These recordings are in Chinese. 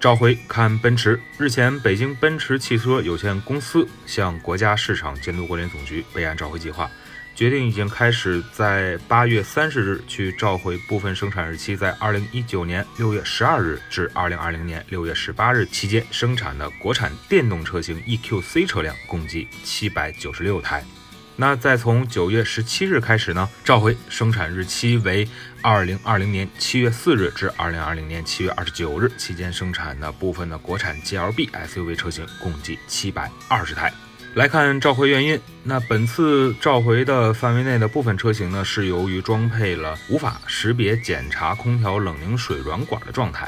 召回看奔驰。日前，北京奔驰汽车有限公司向国家市场监督管理总局备案召回计划，决定已经开始在八月三十日去召回部分生产日期在二零一九年六月十二日至二零二零年六月十八日期间生产的国产电动车型 EQC 车辆，共计七百九十六台。那再从九月十七日开始呢，召回生产日期为二零二零年七月四日至二零二零年七月二十九日期间生产的部分的国产 GLB SUV 车型，共计七百二十台。来看召回原因，那本次召回的范围内的部分车型呢，是由于装配了无法识别检查空调冷凝水软管的状态。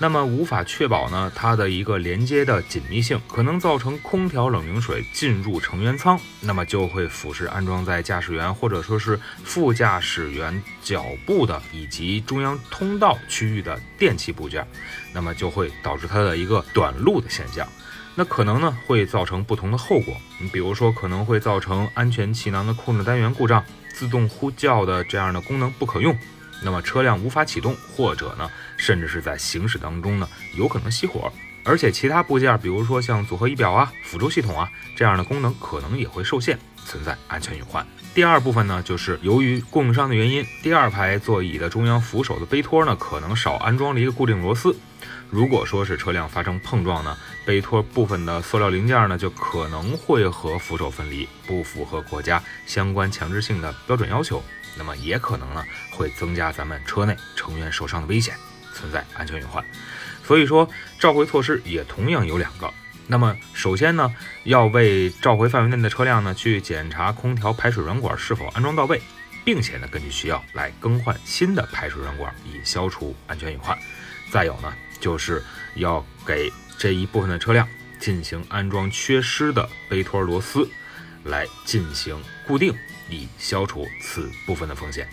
那么无法确保呢它的一个连接的紧密性，可能造成空调冷凝水进入成员舱，那么就会腐蚀安装在驾驶员或者说是副驾驶员脚部的以及中央通道区域的电气部件，那么就会导致它的一个短路的现象。那可能呢会造成不同的后果，你比如说可能会造成安全气囊的控制单元故障，自动呼叫的这样的功能不可用。那么车辆无法启动，或者呢，甚至是在行驶当中呢，有可能熄火，而且其他部件，比如说像组合仪表啊、辅助系统啊这样的功能，可能也会受限，存在安全隐患。第二部分呢，就是由于供应商的原因，第二排座椅的中央扶手的杯托呢，可能少安装了一个固定螺丝。如果说是车辆发生碰撞呢，杯托部分的塑料零件呢，就可能会和扶手分离，不符合国家相关强制性的标准要求。那么也可能呢，会增加咱们车内成员受伤的危险，存在安全隐患。所以说，召回措施也同样有两个。那么首先呢，要为召回范围内的车辆呢，去检查空调排水软管是否安装到位，并且呢，根据需要来更换新的排水软管，以消除安全隐患。再有呢，就是要给这一部分的车辆进行安装缺失的杯托螺丝，来进行固定。以消除此部分的风险。